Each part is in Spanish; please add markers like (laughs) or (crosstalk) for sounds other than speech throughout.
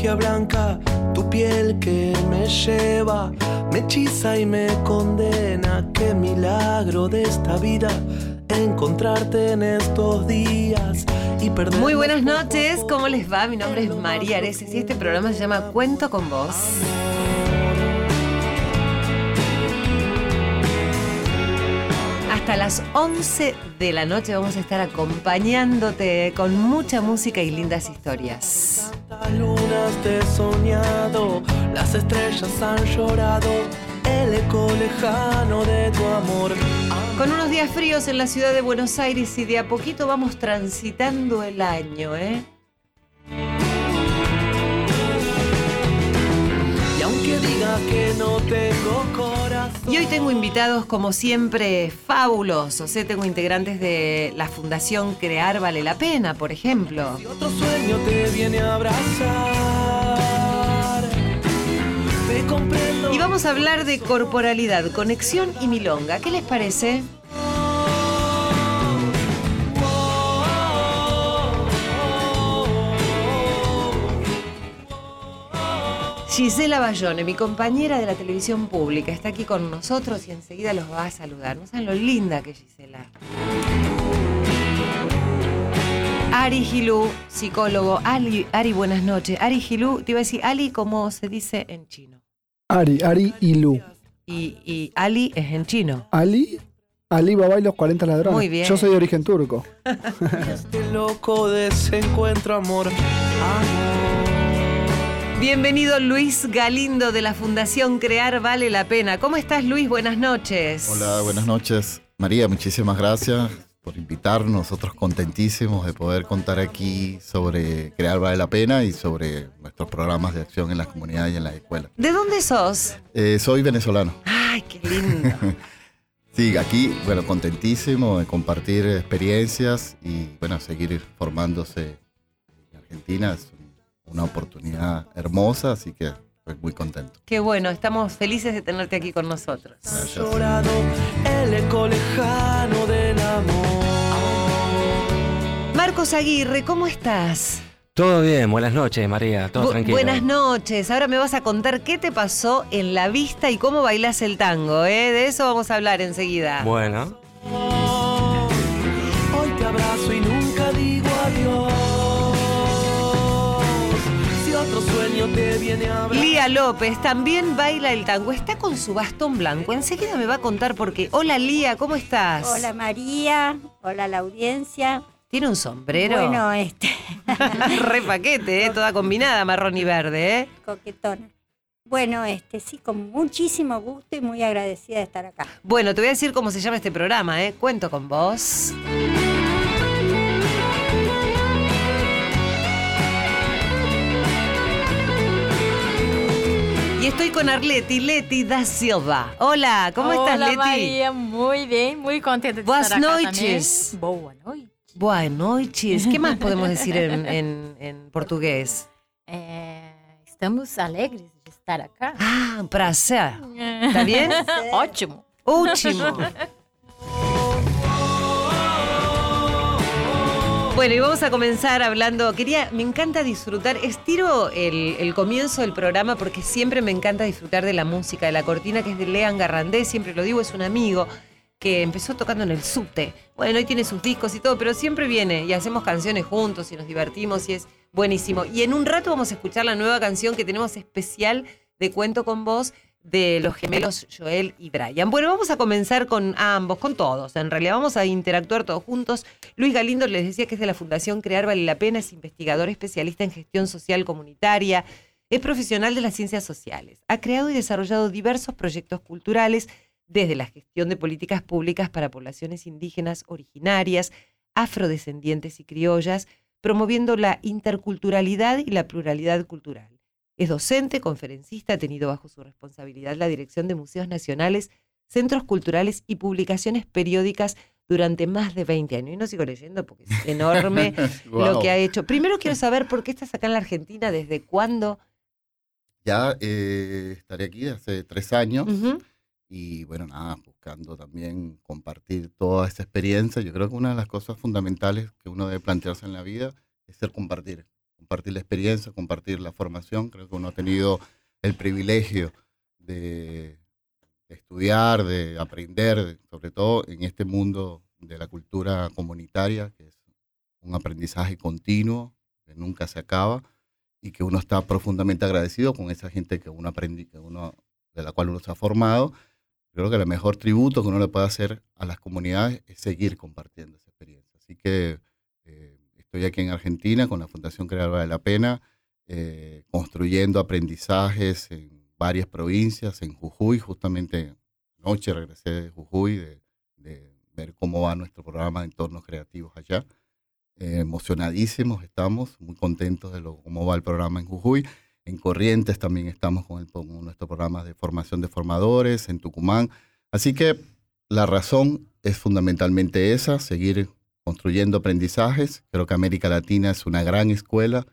magia blanca, tu piel que me lleva, me hechiza y me condena. Qué milagro de esta vida encontrarte en estos días y perder. Muy buenas noches, ¿cómo les va? Mi nombre es María Areces y este programa se llama Cuento con vos. Hasta las 11 de la noche vamos a estar acompañándote con mucha música y lindas historias. Te soñado, las estrellas han llorado, el eco lejano de tu amor. Con unos días fríos en la ciudad de Buenos Aires y de a poquito vamos transitando el año, ¿eh? Y aunque diga que no tengo. Y hoy tengo invitados como siempre fabulosos, ¿eh? Tengo integrantes de la Fundación Crear Vale la Pena, por ejemplo. Si otro sueño te viene a abrazar, te comprendo. Y vamos a hablar de corporalidad, conexión y milonga. ¿Qué les parece? Gisela Bayone, mi compañera de la televisión pública, está aquí con nosotros y enseguida los va a saludar. No saben lo linda que es Gisela. Ari Gilú, psicólogo. Ali, Ari, buenas noches. Ari Gilú, te iba a decir Ali como se dice en chino. Ari, Ari y Lu. Y, y Ali es en chino. Ali, Ali Baba y los 40 ladrones. Muy bien. Yo soy de origen turco. (laughs) Este loco desencuentro, amor. Amor. Bienvenido Luis Galindo de la Fundación Crear Vale la Pena. ¿Cómo estás Luis? Buenas noches. Hola, buenas noches. María, muchísimas gracias por invitarnos. Nosotros contentísimos de poder contar aquí sobre Crear Vale la Pena y sobre nuestros programas de acción en las comunidades y en las escuelas. ¿De dónde sos? Eh, soy venezolano. Ay, qué lindo. (laughs) Sí, aquí, bueno, contentísimo de compartir experiencias y, bueno, seguir formándose en Argentina. Es una oportunidad hermosa, así que estoy muy contento. Qué bueno, estamos felices de tenerte aquí con nosotros. Llorado el eco lejano del amor. Marcos Aguirre, ¿cómo estás? Todo bien, buenas noches María, todo Bu- tranquilo. Buenas noches. Ahora me vas a contar qué te pasó en la vista y cómo bailas el tango, ¿eh? De eso vamos a hablar enseguida. Bueno, Lía López también baila el tango. Está con su bastón blanco. Enseguida me va a contar por qué. Hola Lía, ¿cómo estás? Hola María, hola la audiencia. ¿Tiene un sombrero? Bueno, (laughs) este, Re paquete, ¿eh? Toda combinada, marrón y verde, ¿eh? coquetona. Bueno, este, sí, con muchísimo gusto y muy agradecida de estar acá. Bueno, te voy a decir cómo se llama este programa, ¿eh? Cuento con vos. Estoy con Arleti, Leti da Silva. Hola, ¿cómo estás, Hola, Leti? Maria, muito bem, muito contente de Boas estar acá noites. também. Boa noite. Buenas noches. ¿Qué más podemos decir en, en- en portugués? É, (laughs) estamos alegres de estar acá. Ah, un placer. ¿Está bien? (laughs) Ótimo. Último. Bueno, y vamos a comenzar hablando. Quería, me encanta disfrutar. Estiro el, comienzo del programa porque siempre me encanta disfrutar de la música, de la cortina que es de Lean Garrandé. Siempre lo digo, es un amigo que empezó tocando en el subte. Bueno, hoy tiene sus discos y todo, pero siempre viene y hacemos canciones juntos y nos divertimos y es buenísimo. Y en un rato vamos a escuchar la nueva canción que tenemos especial de Cuento con Vos de los gemelos Joel y Brian. Bueno, vamos a comenzar con ambos, con todos. En realidad vamos a interactuar todos juntos. Luis Galindo les decía que es de la Fundación Crear Vale la Pena, es investigador especialista en gestión social comunitaria, es profesional de las ciencias sociales. Ha creado y desarrollado diversos proyectos culturales desde la gestión de políticas públicas para poblaciones indígenas originarias, afrodescendientes y criollas, promoviendo la interculturalidad y la pluralidad cultural. Es docente, conferencista, ha tenido bajo su responsabilidad la dirección de museos nacionales, centros culturales y publicaciones periódicas durante más de 20 años. Y no sigo leyendo porque es enorme (laughs) lo que ha hecho. Primero quiero (laughs) saber por qué estás acá en la Argentina, desde cuándo. Ya eh, estaré aquí hace tres años y bueno, nada, buscando también compartir toda esa experiencia. Yo creo que una de las cosas fundamentales que uno debe plantearse en la vida es el compartir. Compartir la experiencia, compartir la formación. Creo que uno ha tenido el privilegio de estudiar, de aprender, sobre todo en este mundo de la cultura comunitaria, que es un aprendizaje continuo, que nunca se acaba, y que uno está profundamente agradecido con esa gente que uno aprendí, que uno, de la cual uno se ha formado. Creo que el mejor tributo que uno le puede hacer a las comunidades es seguir compartiendo esa experiencia. Así que eh, estoy aquí en Argentina con la Fundación Crear Vale la Pena, eh, construyendo aprendizajes en varias provincias, en Jujuy, justamente anoche regresé de Jujuy, de, de ver cómo va nuestro programa de entornos creativos allá. Eh, emocionadísimos estamos, muy contentos de lo, cómo va el programa en Jujuy. En Corrientes también estamos con, el, con nuestro programa de formación de formadores, en Tucumán. Así que la razón es fundamentalmente esa, seguir construyendo aprendizajes. Creo que América Latina es una gran escuela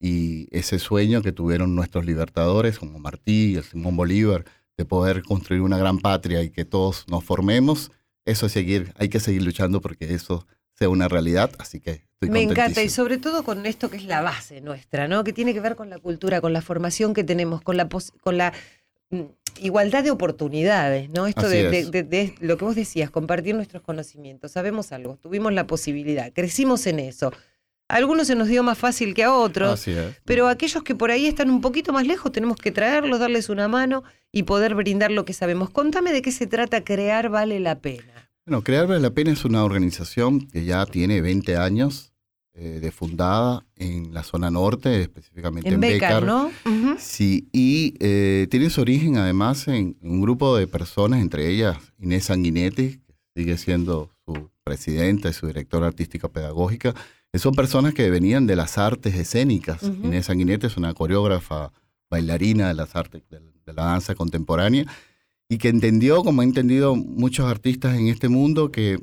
y ese sueño que tuvieron nuestros libertadores como Martí y Simón Bolívar de poder construir una gran patria y que todos nos formemos, eso es seguir, hay que seguir luchando porque eso sea una realidad, así que estoy Me encanta, y sobre todo con esto que es la base nuestra, ¿no? Que tiene que ver con la cultura, con la formación que tenemos, con la, pos- con la mm, igualdad de oportunidades, ¿no? Esto de, de- es. de- de lo que vos decías, compartir nuestros conocimientos. Sabemos algo, tuvimos la posibilidad, crecimos en eso. A algunos se nos dio más fácil que a otros. Pero aquellos que por ahí están un poquito más lejos, tenemos que traerlos, darles una mano y poder brindar lo que sabemos. Contame de qué se trata Crear Vale la Pena. Bueno, Crear Vale la Pena es una organización que ya tiene 20 años eh, de fundada en la zona norte, específicamente en, En Becar, ¿no? Ujú. Sí, y eh, tiene su origen además en un grupo de personas, entre ellas Inés Sanguinetti, que sigue siendo su presidenta y su directora artística pedagógica. que Son personas que venían de las artes escénicas. Ujú. Inés Sanguinetti es una coreógrafa bailarina de las artes de, de la danza contemporánea y que entendió, como han entendido muchos artistas en este mundo, que eh,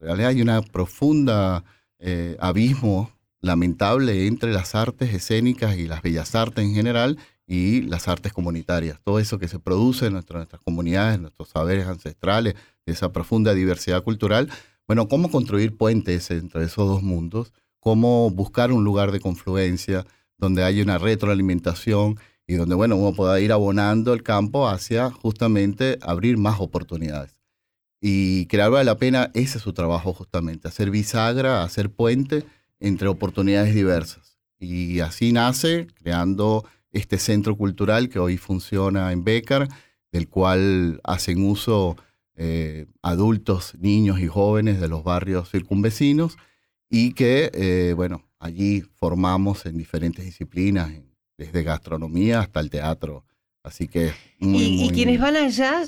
en realidad hay una profunda eh, abismo lamentable entre las artes escénicas y las bellas artes en general y las artes comunitarias. Todo eso que se produce en nuestra- nuestras comunidades, en nuestros saberes ancestrales, esa profunda diversidad cultural. Bueno, cómo construir puentes entre esos dos mundos, cómo buscar un lugar de confluencia donde haya una retroalimentación y donde, bueno, uno pueda ir abonando el campo hacia justamente abrir más oportunidades. Y crear vale la pena, ese es su trabajo justamente, hacer bisagra, hacer puente entre oportunidades diversas. Y así nace, creando este centro cultural que hoy funciona en Becar, del cual hacen uso eh, adultos, niños y jóvenes de los barrios circunvecinos y que, eh, bueno, allí formamos en diferentes disciplinas, desde gastronomía hasta el teatro. Así que muy, y, y muy- quienes van allá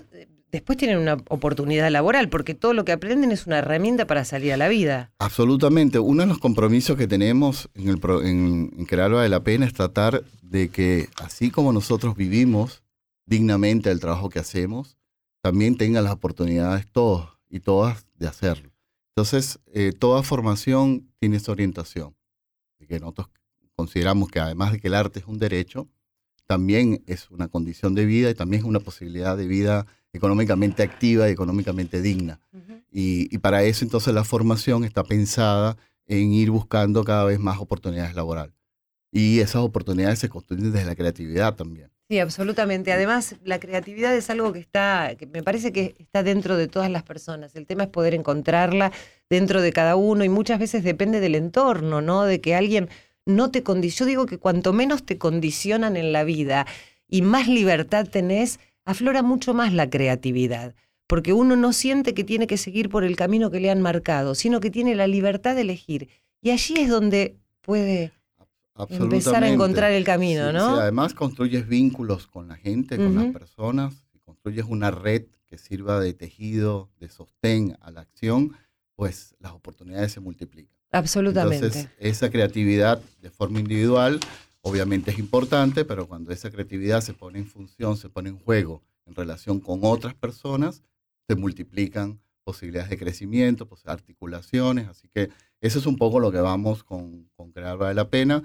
después tienen una oportunidad laboral, porque todo lo que aprenden es una herramienta para salir a la vida. Absolutamente. Uno de los compromisos que tenemos en, el en, en Crear Vale la Pena es tratar de que, así como nosotros vivimos dignamente el trabajo que hacemos, también tengan las oportunidades todos y todas de hacerlo. Entonces, eh, toda formación tiene esa orientación. De que nosotros consideramos que además de que el arte es un derecho, también es una condición de vida y también es una posibilidad de vida económicamente activa y económicamente digna. Y, y para eso entonces la formación está pensada en ir buscando cada vez más oportunidades laborales. Y esas oportunidades se construyen desde la creatividad también. Sí, absolutamente. Además, la creatividad es algo que está, que me parece que está dentro de todas las personas. El tema es poder encontrarla dentro de cada uno y muchas veces depende del entorno, ¿no? De que alguien no te condiciona. Yo digo que cuanto menos te condicionan en la vida y más libertad tenés, aflora mucho más la creatividad. Porque uno no siente que tiene que seguir por el camino que le han marcado, sino que tiene la libertad de elegir. Y allí es donde puede empezar a encontrar el camino, Sí, ¿no? sí, además construyes vínculos con la gente, con las personas, y construyes una red que sirva de tejido, de sostén a la acción, pues las oportunidades se multiplican. Absolutamente. Entonces, esa creatividad de forma individual obviamente es importante, pero cuando esa creatividad se pone en función, se pone en juego en relación con otras personas, se multiplican posibilidades de crecimiento, pues, articulaciones. Así que eso es un poco lo que vamos con, con Crear Vale la Pena.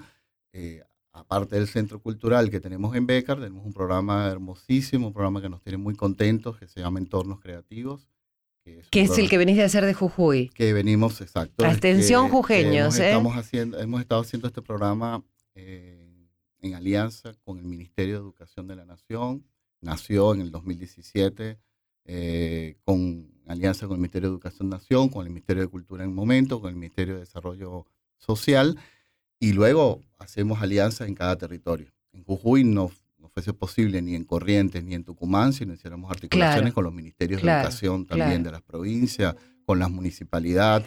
Eh, aparte del centro cultural que tenemos en Becar, tenemos un programa hermosísimo, un programa que nos tiene muy contentos, que se llama Entornos Creativos. Que es, que es el que venís de hacer de Jujuy. que venimos, exacto. Atención, que jujeños, hemos, ¿eh? estamos haciendo, hemos estado haciendo este programa eh, en alianza con el Ministerio de Educación de la Nación. Nació en el 2017 eh, con alianza con el Ministerio de Educación de Nación, con el Ministerio de Cultura en el momento, con el Ministerio de Desarrollo Social. Y luego hacemos alianzas en cada territorio. En Jujuy no, no fuese posible ni en Corrientes ni en Tucumán si no hiciéramos articulaciones Claro. con los ministerios Claro, de educación también claro. de las provincias, con las municipalidades.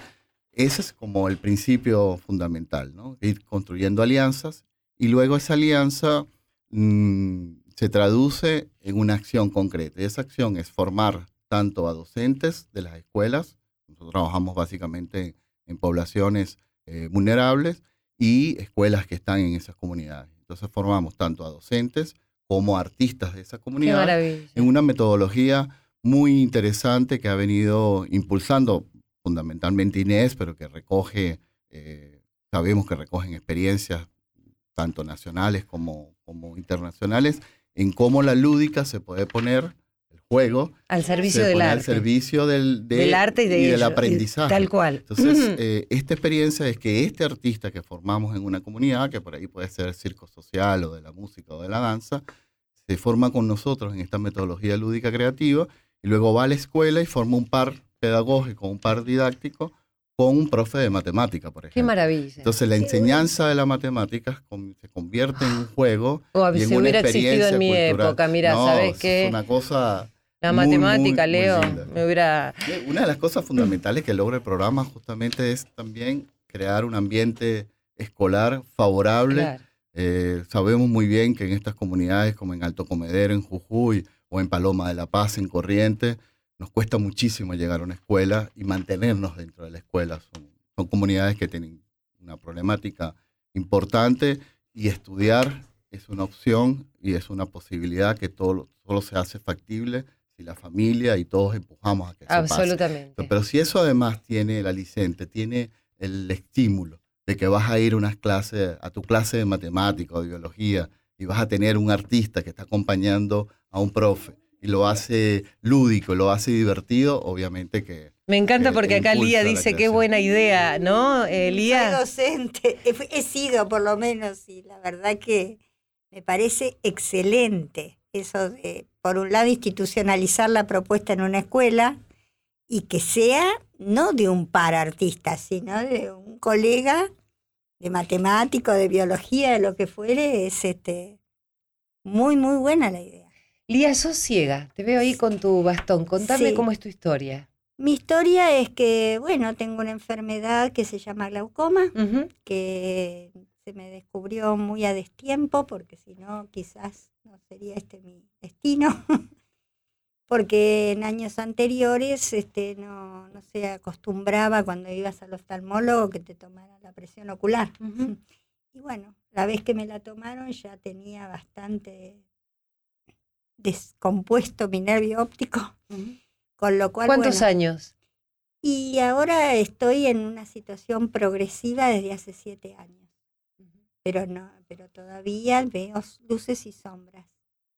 Ese es como el principio fundamental, ¿no? Ir construyendo alianzas y luego esa alianza mm, se traduce en una acción concreta. Y esa acción es formar tanto a docentes de las escuelas, nosotros trabajamos básicamente en poblaciones eh, vulnerables, y escuelas que están en esas comunidades. Entonces formamos tanto a docentes como a artistas de esa comunidad en una metodología muy interesante que ha venido impulsando fundamentalmente Inés, pero que recoge, eh, sabemos que recogen experiencias tanto nacionales como, como internacionales, en cómo la lúdica se puede poner, el juego, Al servicio se del arte. al servicio del, de- del arte y, de del ello, y aprendizaje. Tal cual. Entonces, eh, esta experiencia es que este artista que formamos en una comunidad, que por ahí puede ser circo social o de la música o de la danza, se forma con nosotros en esta metodología lúdica creativa y luego va a la escuela y forma un par pedagógico, un par didáctico con un profe de matemática, por Qué ejemplo. maravilla. Entonces, la enseñanza de la matemática se convierte en un juego O y en si una hubiera existido en mi cultural. época, mira, No, ¿sabes es qué? una cosa... La muy, matemática, muy Leo, linda. me hubiera... Eh, Una de las cosas fundamentales que logra el programa justamente es también crear un ambiente escolar favorable. Claro. Eh, sabemos muy bien que en estas comunidades como en Alto Comedero, en Jujuy o en Paloma de la Paz, en Corrientes, nos cuesta muchísimo llegar a una escuela y mantenernos dentro de la escuela. Son, son comunidades que tienen una problemática importante y estudiar es una opción y es una posibilidad que todo, solo se hace factible si la familia y todos empujamos a que eso pase. Absolutamente. Pero si eso además tiene el aliciente, tiene el estímulo de que vas a ir a unas clases, a tu clase de matemática o de biología y vas a tener un artista que está acompañando a un profe y lo hace lúdico, lo hace divertido, obviamente que Me encanta que porque acá Lía dice qué buena idea, ¿no? Eh, Soy Lía. docente, he, fu- he sido por lo menos, y la verdad que me parece excelente eso de, por un lado, institucionalizar la propuesta en una escuela y que sea no de un par artista, sino de un colega de matemático, de biología, de lo que fuere, es este muy, muy buena la idea. Lía, sos ciega. Te veo ahí con tu bastón. Contame Sí. cómo es tu historia. Mi historia es que, bueno, tengo una enfermedad que se llama glaucoma. Que se me descubrió muy a destiempo, porque si no, quizás no sería este mi destino. (laughs) porque en años anteriores este, no, no se acostumbraba cuando ibas al oftalmólogo que te tomara la presión ocular. (laughs) Y bueno, la vez que me la tomaron ya tenía bastante descompuesto mi nervio óptico, con lo cual... ¿Cuántos bueno, años? y ahora estoy en una situación progresiva desde hace siete años. Pero no, pero todavía veo luces y sombras.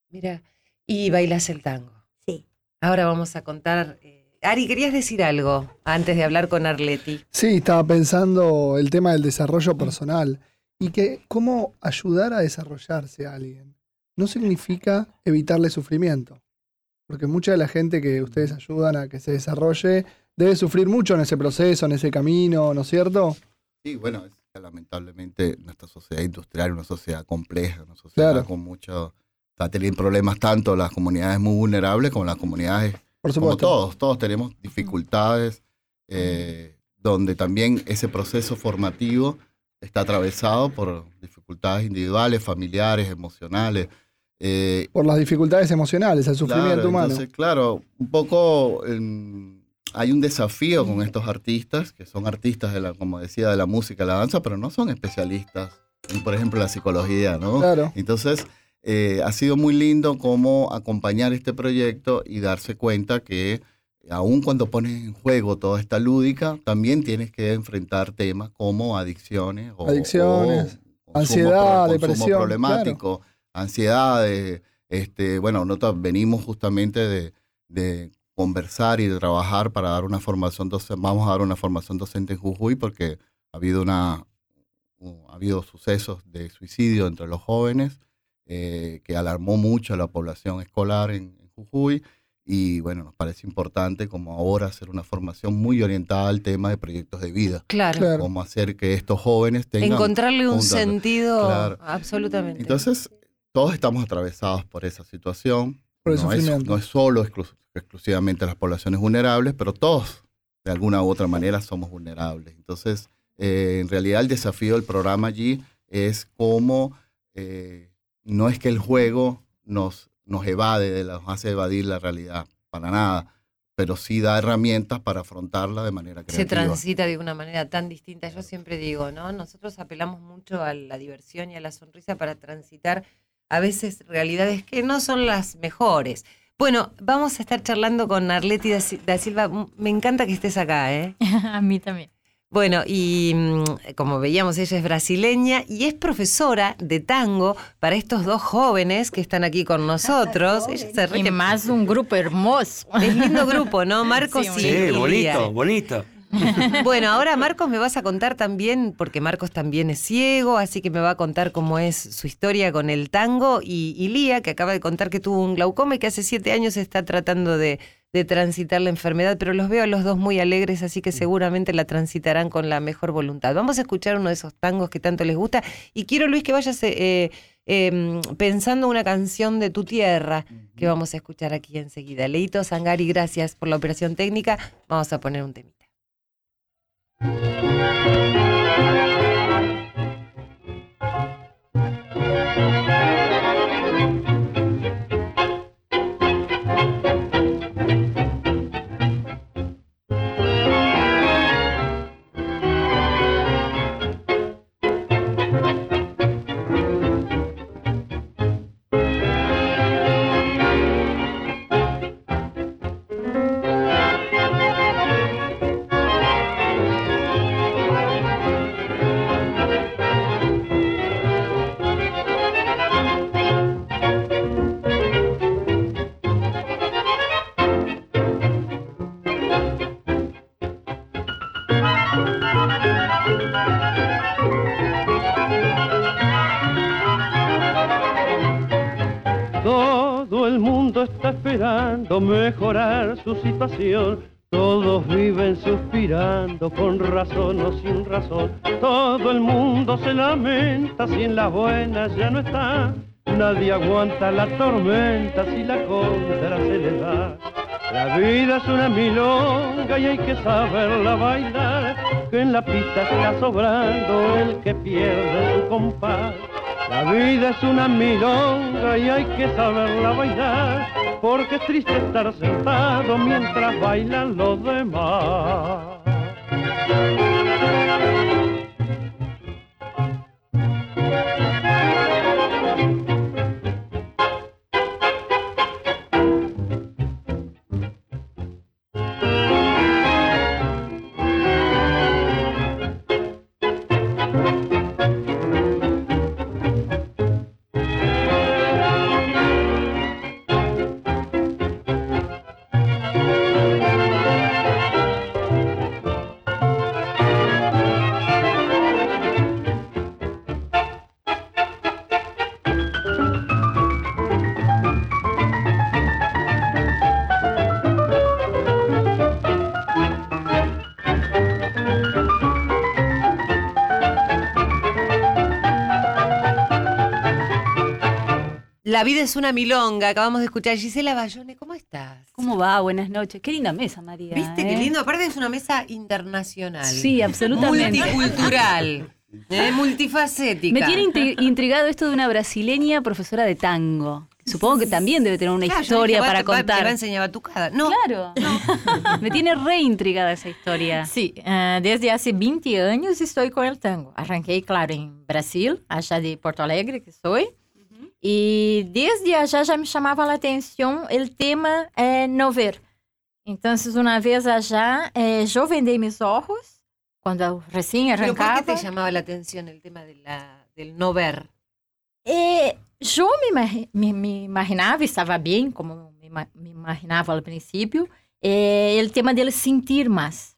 Mira, y bailas el tango. Sí. Ahora vamos a contar. eh, Ari, querías decir algo antes de hablar con Arleti. Sí, estaba pensando el tema del desarrollo personal y que cómo ayudar a desarrollarse a alguien no significa evitarle sufrimiento. Porque mucha de la gente que ustedes ayudan a que se desarrolle debe sufrir mucho en ese proceso, en ese camino, ¿no es cierto? Sí, bueno, es que lamentablemente nuestra sociedad industrial es una sociedad compleja, una sociedad Claro. con mucho... Está teniendo problemas tanto las comunidades muy vulnerables como las comunidades, Por como supuesto. todos, todos tenemos dificultades, eh, donde también ese proceso formativo está atravesado por dificultades individuales, familiares, emocionales. Eh, Por las dificultades emocionales, el sufrimiento Claro, humano. Entonces, claro, un poco em, hay un desafío con estos artistas, que son artistas, de la, como decía, de la música, la danza, pero no son especialistas en, por ejemplo, la psicología, ¿no? Claro. Entonces, eh, ha sido muy lindo cómo acompañar este proyecto y darse cuenta que aun cuando pones en juego toda esta lúdica, también tienes que enfrentar temas como adicciones o, Adicciones, o ansiedad, pro- depresión, problemático, ansiedades. Este, bueno, nosotros venimos justamente de, de conversar y de trabajar para dar una formación docente. Vamos a dar una formación docente en Jujuy porque ha habido una, ha habido sucesos de suicidio entre los jóvenes eh, que alarmó mucho a la población escolar en, en Jujuy y bueno, nos parece importante como ahora hacer una formación muy orientada al tema de proyectos de vida. Claro. Claro. Cómo hacer que estos jóvenes tengan... Encontrarle un sentido Claro. absolutamente. Entonces, todos estamos atravesados por esa situación. Por no, es, no es solo exclu- exclusivamente las poblaciones vulnerables, pero todos, de alguna u otra manera, somos vulnerables. Entonces, eh, en realidad el desafío del programa allí es cómo eh, no es que el juego nos, nos evade, de la- nos hace evadir la realidad, para nada, pero sí da herramientas para afrontarla de manera se creativa. transita de una manera tan distinta. Yo siempre digo, ¿no? Nosotros apelamos mucho a la diversión y a la sonrisa para transitar a veces realidades que no son las mejores. Bueno, vamos a estar charlando con Arleti da Si- da Silva. Me encanta que estés acá, ¿eh? (laughs) a mí también. Bueno, y mm, como veíamos, ella es brasileña y es profesora de tango para estos dos jóvenes que están aquí con nosotros. Ella se ríe Y más un grupo hermoso. Es lindo grupo, ¿no? (laughs) Marcos Sí, y Sí, bonito, bonito. (laughs) Bueno, ahora Marcos me vas a contar también, porque Marcos también es ciego, así que me va a contar cómo es su historia con el tango. Y, y Lía, que acaba de contar que tuvo un glaucoma y que hace siete años está tratando de, de transitar la enfermedad, pero los veo a los dos muy alegres, así que seguramente la transitarán con la mejor voluntad. Vamos a escuchar uno de esos tangos que tanto les gusta. Y quiero, Luis, que vayas eh, eh, pensando una canción de tu tierra que vamos a escuchar aquí enseguida. Leito Sangari, gracias por la operación técnica. Vamos a poner un temita. Todo mejorar su situación. Todos viven suspirando con razón o sin razón. Todo el mundo se lamenta si en las buenas ya no está. Nadie aguanta la tormenta si la contra se le da. La vida es una milonga y hay que saberla bailar. Que en la pista está sobrando el que pierde su compás. La vida es una milonga y hay que saberla bailar, porque es triste estar sentado mientras bailan los demás. La vida es una milonga. Acabamos de escuchar Gisela Bayone. ¿Cómo estás? ¿Cómo va? Buenas noches. Qué linda mesa, María. ¿Viste qué ¿eh? lindo? Aparte es una mesa internacional. Sí, absolutamente. Multicultural. (laughs) eh, multifacética. Me tiene intri- intrigado esto de una brasileña profesora de tango. Supongo que también debe tener una Claro, historia para va- Te va a contar. enseñar batucada. No, Claro. (laughs) Me tiene re intrigada esa historia. Sí, eh, desde hace 20 años estoy con el tango. Arranquei, claro, en Brasil, allá de Porto Alegre que soy. Y desde allá ya me llamaba la atención el tema eh, no ver. Entonces, una vez allá, eh, yo vendí mis ojos cuando recién ¿Pero por arrancaba. qué te llamaba la atención el tema de la, del no ver? Eh, yo me, imagi- me- me imaginava, estava bem, como me, ima- me imaginava ao princípio, eh, el tema del sentir más.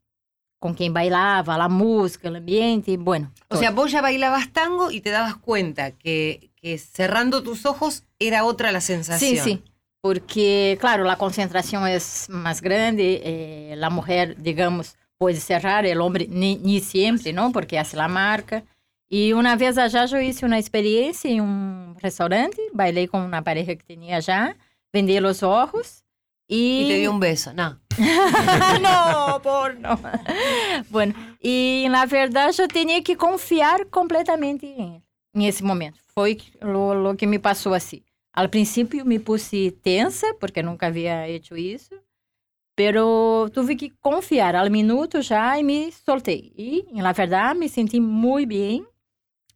con quien bailaba, la música, el ambiente, bueno. O sea, vos ya bailabas tango y te dabas cuenta que, que cerrando tus ojos era otra la sensación. Sí, sí. Porque, claro, la concentración es más grande, eh, la mujer, digamos, puede cerrar, el hombre ni, ni siempre, ¿no? Porque hace la marca. Y una vez allá yo hice una experiencia en un restaurante, bailé con una pareja que tenía allá, vendí los ojos y... Y te dio un beso, no. (laughs) no, por no. Bueno, y la verdad yo tenía que confiar completamente en él en ese momento. Foi lo que me passou assim. Al princípio me puse tensa, porque nunca havia hecho isso, pero tive que confiar al minuto já e me soltei. E, na verdade, me senti muito bem.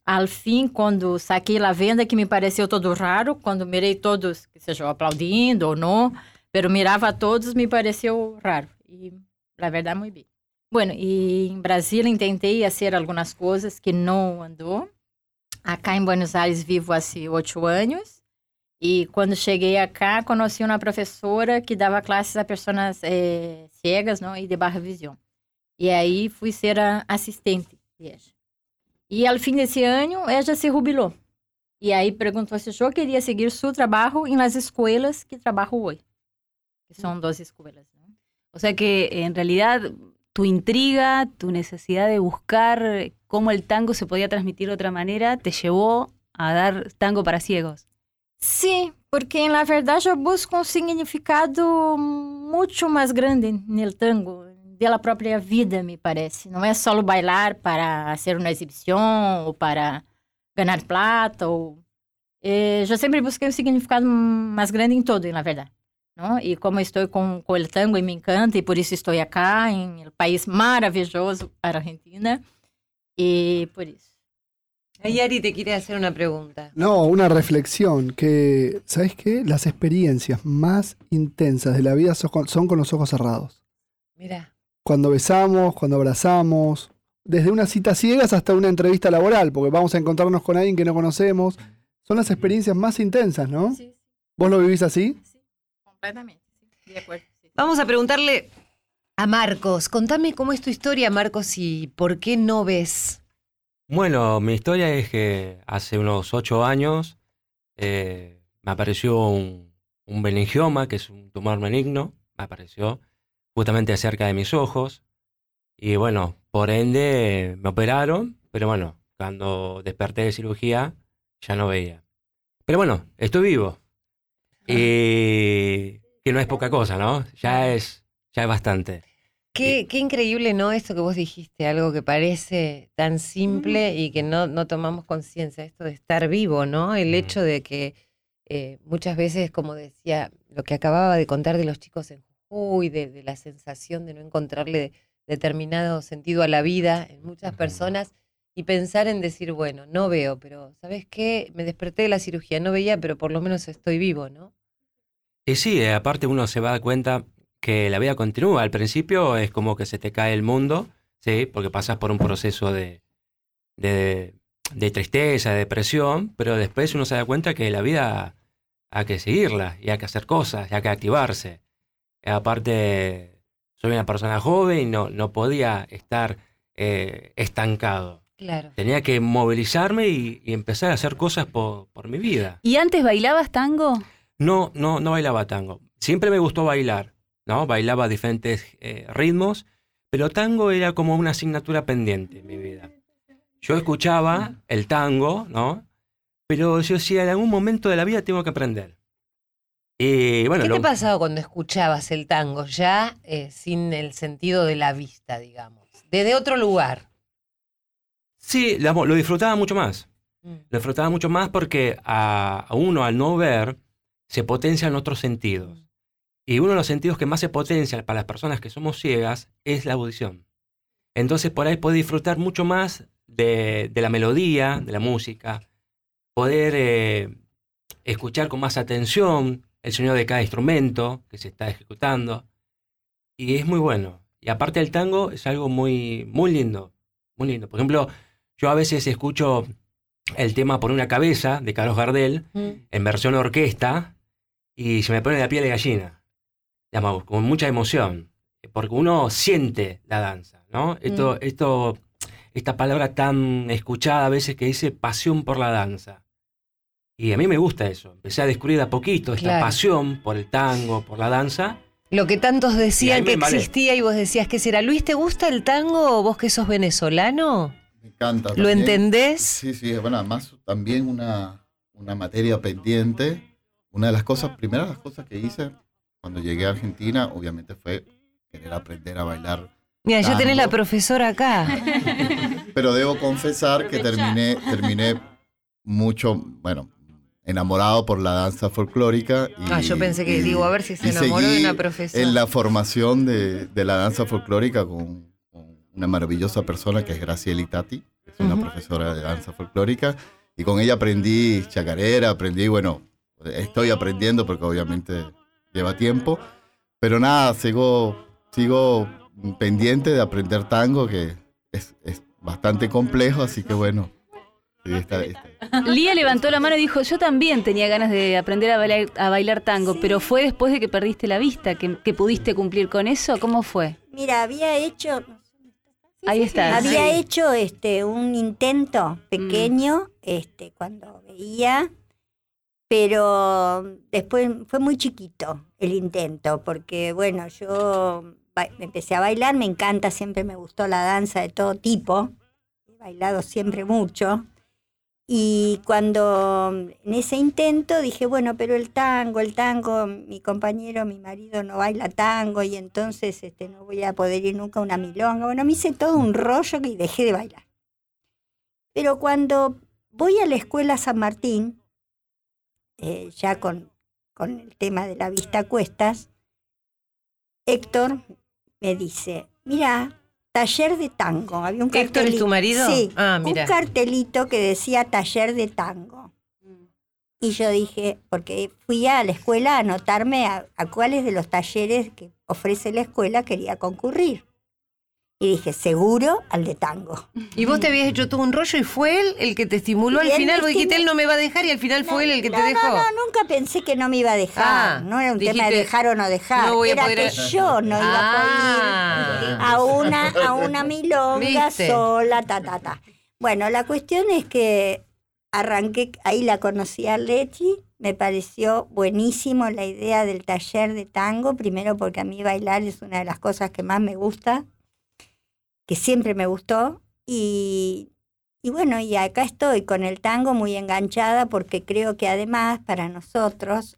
Al fim, quando saquei a venda, que me pareceu todo raro, quando mirei todos, que sejam aplaudindo ou não, pero mirava todos, me pareceu raro. E, na verdade, muito bem. Bueno, e em Brasília tentei fazer algumas coisas que não andou. Acá em Buenos Aires vivo há oito anos. E quando cheguei acá, conheci uma professora que dava classes a pessoas eh, cegas não? e de barra visão. E aí fui ser assistente dela. E ao fim desse ano, ela se jubilou. E aí perguntou se eu queria seguir seu trabalho em las escolas que trabalho hoje. Que são duas escolas. ¿no? O sea que en realidad tu intriga, tu necesidad de buscar cómo el tango se podía transmitir de otra manera, te llevó a dar tango para ciegos. Sim, porque na verdade eu busco um significado muito mais grande no tango, da própria vida, me parece. Não é só bailar para ser uma exibição ou para ganhar plata. Ou... Eh, eu sempre busquei um significado mais grande em todo, na verdade. E como estou com, com o tango e me encanta, e por isso estou aqui, em um país maravilhoso, Argentina, e por isso. Yari te quiere hacer una pregunta. No, una reflexión, que, ¿sabes qué? Las experiencias más intensas de la vida son con, son con los ojos cerrados. Mira. Cuando besamos, cuando abrazamos, desde unas citas ciegas hasta una entrevista laboral, porque vamos a encontrarnos con alguien que no conocemos. Son las experiencias más intensas, ¿no? Sí, ¿Vos lo vivís así? sí, completamente. Sí, de acuerdo. sí. Vamos a preguntarle a Marcos. Contame cómo es tu historia, Marcos, y por qué no ves. Bueno, mi historia es que hace unos ocho años eh, me apareció un, un meningioma, que es un tumor benigno, me apareció justamente cerca de mis ojos. Y bueno, por ende me operaron, pero bueno, cuando desperté de cirugía ya no veía. Pero bueno, estoy vivo. Y que no es poca cosa, ¿no? Ya es, ya es bastante. Qué, qué increíble, ¿no? Esto que vos dijiste, algo que parece tan simple y que no, no tomamos conciencia, esto de estar vivo, ¿no? El hecho de que eh, muchas veces, como decía, lo que acababa de contar de los chicos en Jujuy, de, de la sensación de no encontrarle determinado sentido a la vida en muchas personas y pensar en decir, bueno, no veo, pero ¿sabes qué? Me desperté de la cirugía, no veía, pero por lo menos estoy vivo, ¿no? Y sí, eh, aparte uno se va a dar cuenta que la vida continúa. Al principio es como que se te cae el mundo, ¿sí? Porque pasas por un proceso de, de, de tristeza, de depresión, pero después uno se da cuenta que la vida hay que seguirla y hay que hacer cosas, y hay que activarse. Aparte, soy una persona joven y no, no podía estar eh, estancado. Claro. Tenía que movilizarme y, y empezar a hacer cosas por, por mi vida. ¿Y antes bailabas tango? No, no, no bailaba tango. Siempre me gustó bailar, ¿no? Bailaba diferentes eh, ritmos, pero tango era como una asignatura pendiente en mi vida. Yo escuchaba el tango, ¿no? Pero yo decía, en algún momento de la vida tengo que aprender. Y bueno, ¿Qué lo- te pasaba cuando escuchabas el tango ya eh, sin el sentido de la vista, digamos? Desde otro lugar. sí, lo, lo disfrutaba mucho más. Mm. Lo disfrutaba mucho más porque a, a uno al no ver se potencian otros sentidos. Y uno de los sentidos que más se potencia para las personas que somos ciegas es la audición. Entonces por ahí puede disfrutar mucho más de, de la melodía, de la música, poder eh, escuchar con más atención el sonido de cada instrumento que se está ejecutando. Y es muy bueno. Y aparte el tango es algo muy, muy lindo, muy lindo. Por ejemplo, yo a veces escucho el tema por una cabeza de Carlos Gardel Mm. en versión orquesta y se me pone la piel de gallina. Digamos, con mucha emoción. porque uno siente la danza, ¿no? Esto, esto, esta palabra tan escuchada a veces que dice pasión por la danza. Y a mí me gusta eso. Empecé a descubrir a poquito esta Claro. pasión por el tango, por la danza. Lo que tantos decían que existía y vos decías que será. Luis, ¿te gusta el tango o vos que sos venezolano? Me encanta. ¿Lo también. entendés? Sí, sí, bueno, además también una, una materia pendiente. Una de las cosas, primeras las cosas que hice cuando llegué a Argentina, obviamente fue querer aprender a bailar. Mira, ya tenés la Tango. profesora acá. (laughs) Pero debo confesar que terminé, terminé mucho, bueno, enamorado por la danza folclórica. Y, Ah, yo pensé que, y- digo, a ver si se enamoró de una profesora. En la formación de, de la danza folclórica con, con una maravillosa persona que es Graciela Itati, que es una Ujú. profesora de danza folclórica, y con ella aprendí chacarera, aprendí, bueno, estoy aprendiendo porque obviamente lleva tiempo, pero nada, sigo, sigo pendiente de aprender tango, que es, es bastante complejo, así que bueno. sí, está- está- Lía levantó la mano y dijo, yo también tenía ganas de aprender a bailar, a bailar tango, Sí. pero fue después de que perdiste la vista, que, que pudiste cumplir con eso. ¿Cómo fue? Mira, había hecho, Ahí está. había Sí. hecho este un intento pequeño, este, cuando veía, pero después fue muy chiquito el intento, porque bueno, yo empecé a bailar, me encanta, siempre me gustó la danza de todo tipo, he bailado siempre mucho. Y cuando en ese intento dije, bueno, pero el tango, el tango, mi compañero, mi marido no baila tango y entonces este, no voy a poder ir nunca a una milonga. Bueno, me hice todo un rollo y dejé de bailar. Pero cuando voy a la escuela San Martín, eh, ya con, con el tema de la vista a cuestas, Héctor me dice, mira, taller de tango. Había un ¿Héctor es tu marido? Sí, Ah, mira. un cartelito que decía taller de tango. Y yo dije, porque fui a la escuela a anotarme a, a cuáles de los talleres que ofrece la escuela quería concurrir. Y dije, seguro al de tango. Y vos te habías hecho todo un rollo y fue él el que te estimuló Y al final. Vos dijiste, él no me va a dejar y al final fue él el que no, te dejó. No, no, nunca pensé que no me iba a dejar. Ah, no era un tema de dejar o no dejar. no voy a era poder- que yo no iba Ah. a poder ir a una, a una milonga ¿Viste? sola, ta, ta, ta. Bueno, la cuestión es que arranqué, ahí la conocí a Lechi, me pareció buenísimo la idea del taller de tango, primero porque a mí bailar es una de las cosas que más me gusta, que siempre me gustó, y, y bueno, y acá estoy con el tango muy enganchada porque creo que además para nosotros,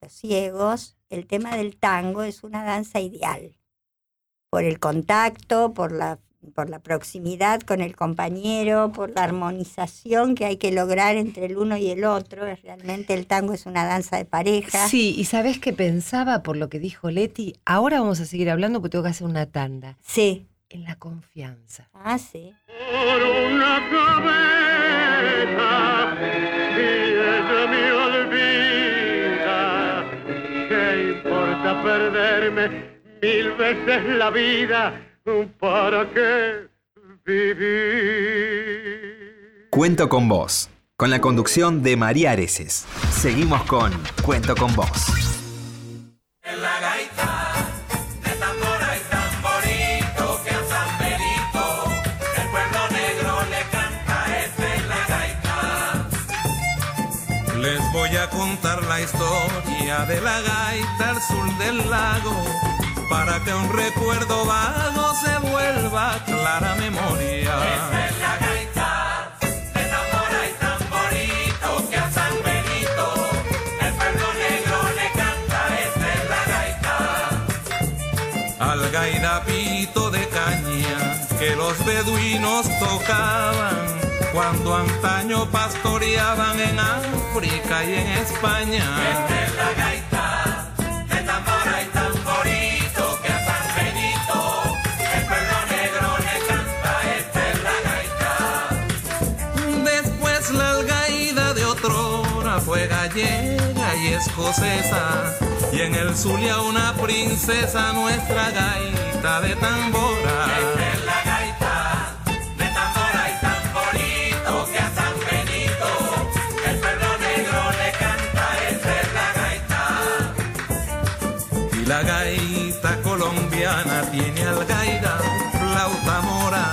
los ciegos, el tema del tango es una danza ideal, por el contacto, por la por la proximidad con el compañero, por la armonización que hay que lograr entre el uno y el otro. Realmente el tango es una danza de pareja. Sí, y sabés que pensaba por lo que dijo Leti, ahora vamos a seguir hablando porque tengo que hacer una tanda. Sí. En la confianza. Ah, sí. por una cabeza y ella me olvida. ¿Qué importa perderme mil veces la vida? ¿Para qué vivir? Cuento con vos, con la conducción de María Areces. Seguimos con Cuento con vos. De la gaita al sur del lago, para que un recuerdo vago se vuelva clara memoria. es la gaita de tambora y tamborito que a San Benito el pueblo negro le canta. Esta es la gaita. Al gaidapito de caña que los beduinos tocaban cuando antaño pastoreaban en África y en España. Gallega y escocesa. Y en el Zulia una princesa, nuestra gaita de tambora. Esta es la gaita de tambora y tamborito que a San Benito el pueblo negro le canta. Esta es la gaita. Y la gaita colombiana tiene algaida, flauta mora,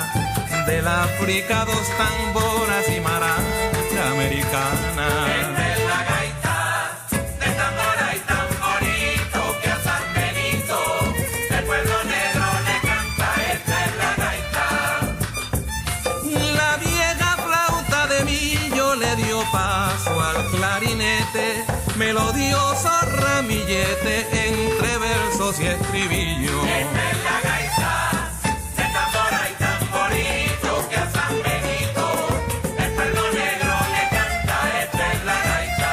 del África dos tamboras y maraca americana. Y estribillo. Esta es la gaita de tambora y tamborito que a San Benito el pueblo negro le canta. Esta es la gaita.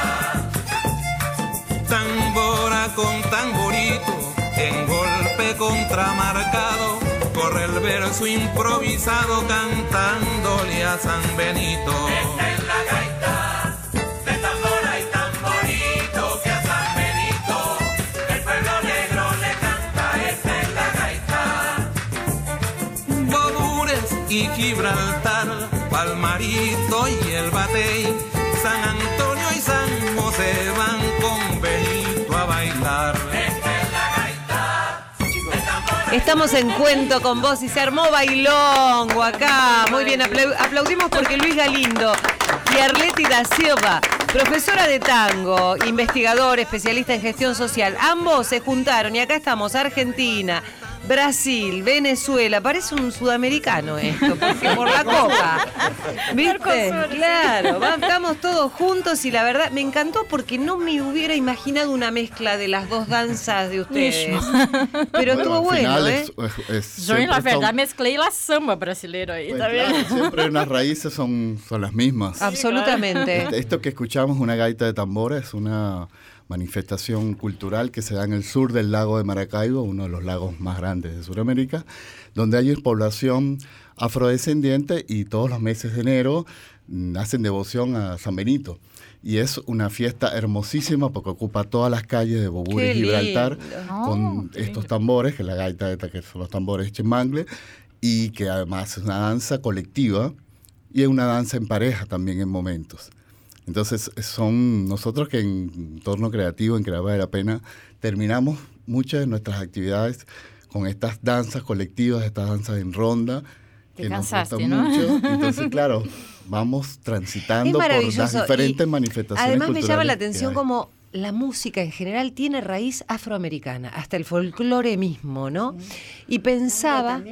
Tambora con tamborito, en golpe contramarcado, corre el verso improvisado cantándole a San Benito. Estamos en cuento con vos y se armó bailongo acá. Muy bien, aplau- aplaudimos porque Luis Galindo y Arleti da Silva, profesora de tango, investigador, especialista en gestión social, ambos se juntaron y acá estamos, Argentina. Brasil, Venezuela, parece un sudamericano esto, porque por la copa. (laughs) ¿Viste? Claro, estamos todos juntos y la verdad me encantó porque no me hubiera imaginado una mezcla de las dos danzas de ustedes. (laughs) Pero estuvo bueno, final ¿eh? es- es- es- Yo, siempre verdade, son- mesclei la samba brasileira aí, pues, claro, (laughs) siempre las raíces son, son las mismas. Absolutamente. Este- Esto que escuchamos, una gaita de tambora, es una manifestación cultural que se da en el sur del lago de Maracaibo, uno de los lagos más grandes de Sudamérica, donde hay población afrodescendiente y todos los meses de enero mm, hacen devoción a San Benito. Y es una fiesta hermosísima porque ocupa todas las calles de Bobur y Gibraltar con estos tambores, que la gaita esta, que son los tambores chimangle, y que además es una danza colectiva y es una danza en pareja también en momentos. Entonces son nosotros que en entorno creativo, en Crear Vale la Pena, terminamos muchas de nuestras actividades con estas danzas colectivas, estas danzas en ronda. Te que nos cansaste, gustan ¿no? mucho. (laughs) Entonces, claro, vamos transitando por las diferentes y manifestaciones Además me llama la atención como la música en general tiene raíz afroamericana, hasta el folclore mismo, ¿no? Y pensaba...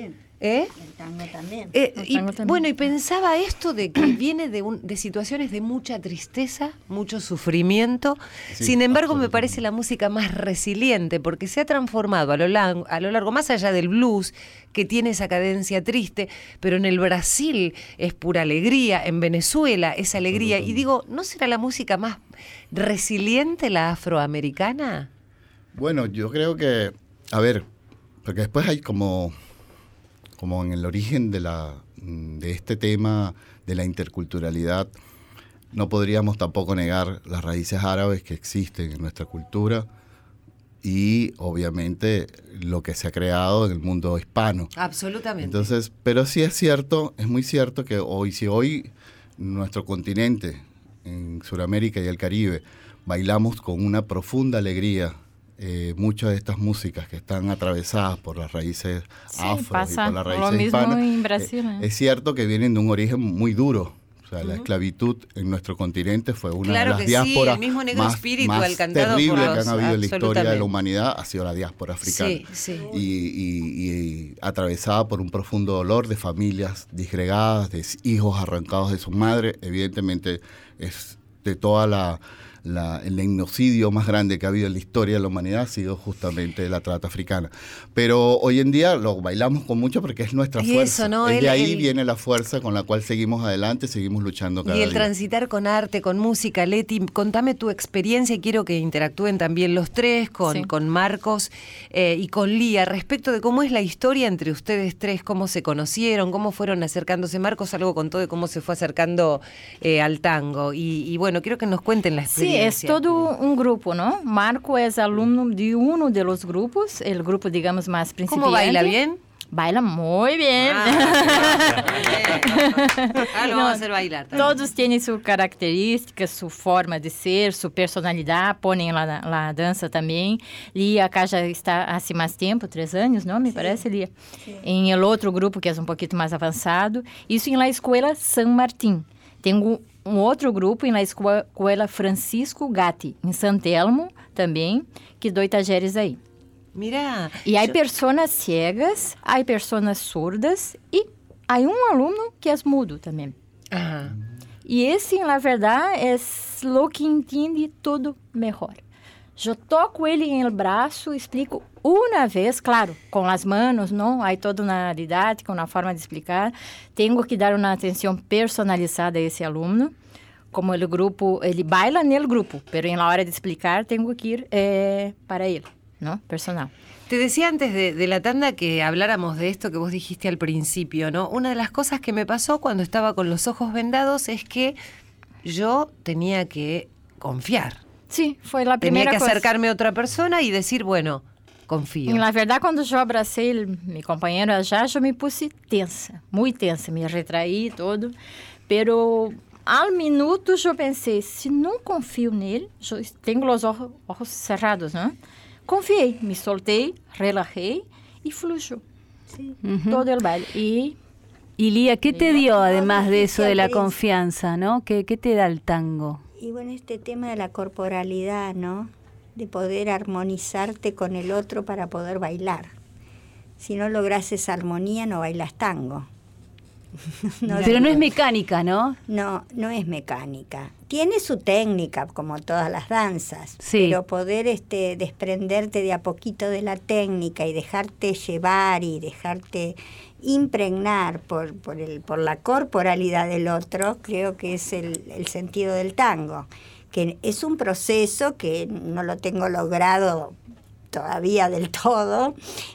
¿Eh? El tango también. Eh, El y, tango también. bueno, y pensaba esto de que (coughs) viene de, un- de situaciones de mucha tristeza, mucho sufrimiento. Sí, Sin embargo, me parece la música más resiliente porque se ha transformado a lo, largo, a lo largo, más allá del blues, que tiene esa cadencia triste, pero en el Brasil es pura alegría, en Venezuela es alegría. Y digo, ¿no será la música más resiliente la afroamericana? Bueno, yo creo que, a ver, porque después hay como, como en el origen de, la, mm, de este tema de la interculturalidad, no podríamos tampoco negar las raíces árabes que existen en nuestra cultura y obviamente lo que se ha creado en el mundo hispano. Absolutamente. Entonces, pero sí es cierto, es muy cierto que hoy, si hoy nuestro continente, en Sudamérica y el Caribe, bailamos con una profunda alegría eh, muchas de estas músicas que están atravesadas por las raíces Sí, afro y por las lo raíces mismo hispanas, en Brasil, eh, ¿eh? es cierto que vienen de un origen muy duro. O sea, la esclavitud en nuestro continente fue una Claro de las que sí, diásporas el mismo negro más, espíritu más alcantado por terribles que los- han habido en la historia de la humanidad, ha sido la diáspora africana Sí, sí. y, y- y atravesada por un profundo dolor de familias disgregadas, de hijos arrancados de su madre, evidentemente es de toda la, la- el genocidio más grande que ha habido en la historia de la humanidad ha sido justamente la trata africana. Pero hoy en día lo bailamos con mucho porque es nuestra Y fuerza. eso, ¿no? Es El- de ahí el- viene la fuerza con la cual seguimos adelante, seguimos luchando cada Y el día. transitar con arte, con música, Leti, contame tu experiencia y quiero que interactúen también los tres, con, Sí. con Marcos eh, y con Lía, respecto de cómo es la historia entre ustedes tres, cómo se conocieron, cómo fueron acercándose. Marcos algo contó de cómo se fue acercando eh, al tango. Y, y bueno, quiero que nos cuenten la Sí, es experiencia. todo un grupo, ¿no? Marco es alumno de uno de los grupos, el grupo, digamos, más principiante. ¿Cómo baila? ¿Bien? Baila muy bien. Ah, (laughs) lo vamos a hacer bailar. también. Todos tienen su característica, su forma de ser, su personalidad, ponen la, la dança também. Lia acá já está há mais tempo, três anos, não? Me parece, Lia? Em el outro grupo, que é um pouquinho mais avançado. Isso em La Escuela San Martín. Tenho um outro grupo em La Escuela Francisco Gatti, em San Telmo também, que dou talleres aí. Mirá. E há yo- pessoas ciegas, há pessoas surdas e há um aluno que é mudo também. Ajá. E esse, na verdade, é o que entende tudo melhor. Eu toco ele em el braço, explico uma vez, claro, com as mãos, não? Há toda uma didática, uma forma de explicar. Tenho que dar uma atenção personalizada a esse aluno. Como o grupo, ele baila no grupo, pero em la hora de explicar, tenho que ir eh, para ele, não? Personal. Te decía antes de, de la tanda que habláramos de esto que vos dijiste al principio, ¿no? Una de las cosas que me pasó cuando estaba con los ojos vendados es que yo tenía que confiar. Sim, foi a Tenía primeira que acercarme a otra persona y decir, bueno, confío. E, na verdade, quando eu abracei ele, meu companheiro já, eu me puse tensa, muito tensa, me retraí todo. Pero ao minuto eu pensei, se não confio nele, eu tenho os ojos, ojos cerrados, né? Confiei, me soltei, relaxei e fluyó Ujú. todo o baile. Y Lía, ¿qué te dio además de eso de la confianza, no? ¿Qué, qué te da el tango? Y bueno, este tema de la corporalidad, ¿no? De poder armonizarte con el otro para poder bailar. Si no logras esa armonía, no bailas tango. (laughs) No Pero no es mecánica, ¿no? No, no es mecánica. Tiene su técnica, como todas las danzas. Sí. Pero poder este, desprenderte de a poquito de la técnica y dejarte llevar y dejarte impregnar por, por, el, por la corporalidad del otro, creo que es el, el sentido del tango. Que es un proceso que no lo tengo logrado todavía del todo,